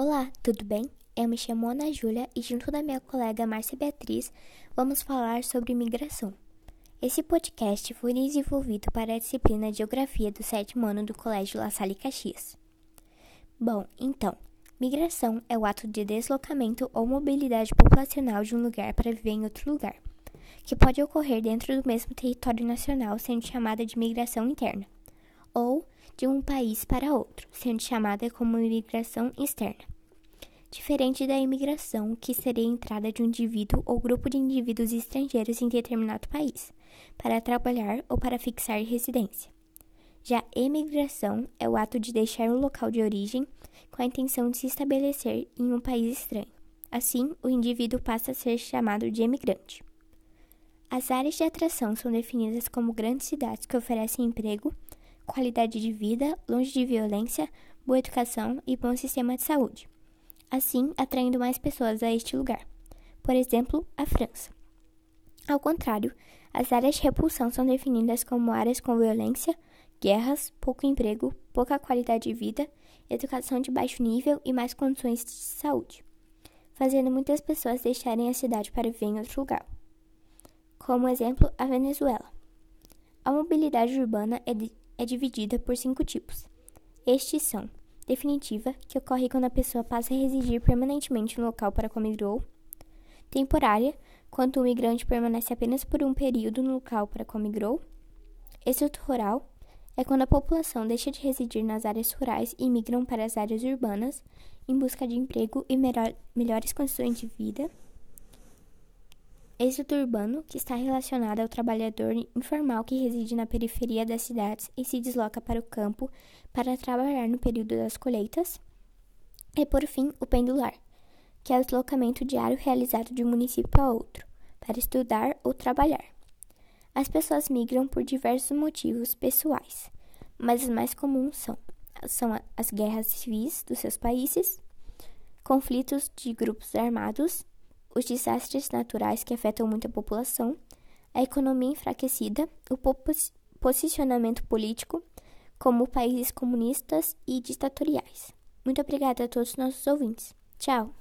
Olá, tudo bem? Eu me chamo Ana Júlia e, junto da minha colega Márcia Beatriz, vamos falar sobre migração. Esse podcast foi desenvolvido para a disciplina Geografia do sétimo ano do Colégio La Salle Caxias. Bom, então, migração é o ato de deslocamento ou mobilidade populacional de um lugar para viver em outro lugar, que pode ocorrer dentro do mesmo território nacional, sendo chamada de migração interna, ou de um país para outro, sendo chamada como imigração externa. Diferente da imigração, que seria a entrada de um indivíduo ou grupo de indivíduos estrangeiros em determinado país, para trabalhar ou para fixar residência. Já emigração é o ato de deixar o local de origem com a intenção de se estabelecer em um país estranho. Assim, o indivíduo passa a ser chamado de emigrante. As áreas de atração são definidas como grandes cidades que oferecem emprego, qualidade de vida, longe de violência, boa educação e bom sistema de saúde, assim atraindo mais pessoas a este lugar. Por exemplo, a França. Ao contrário, as áreas de repulsão são definidas como áreas com violência, guerras, pouco emprego, pouca qualidade de vida, educação de baixo nível e mais condições de saúde, fazendo muitas pessoas deixarem a cidade para viver em outro lugar. Como exemplo, a Venezuela. A mobilidade urbana é de é dividida por cinco tipos. Estes são: definitiva, que ocorre quando a pessoa passa a residir permanentemente no local para qual migrou, temporária, quando o migrante permanece apenas por um período no local para qual migrou, estrutural, é quando a população deixa de residir nas áreas rurais e migram para as áreas urbanas em busca de emprego e melhor, melhores condições de vida êxodo urbano, que está relacionado ao trabalhador informal que reside na periferia das cidades e se desloca para o campo para trabalhar no período das colheitas. E, por fim, o pendular, que é o deslocamento diário realizado de um município a outro, para estudar ou trabalhar. As pessoas migram por diversos motivos pessoais, mas os mais comuns são, são as guerras civis dos seus países, conflitos de grupos armados os desastres naturais que afetam muito a população, a economia enfraquecida, o posicionamento político, como países comunistas e ditatoriais. Muito obrigada a todos os nossos ouvintes. Tchau!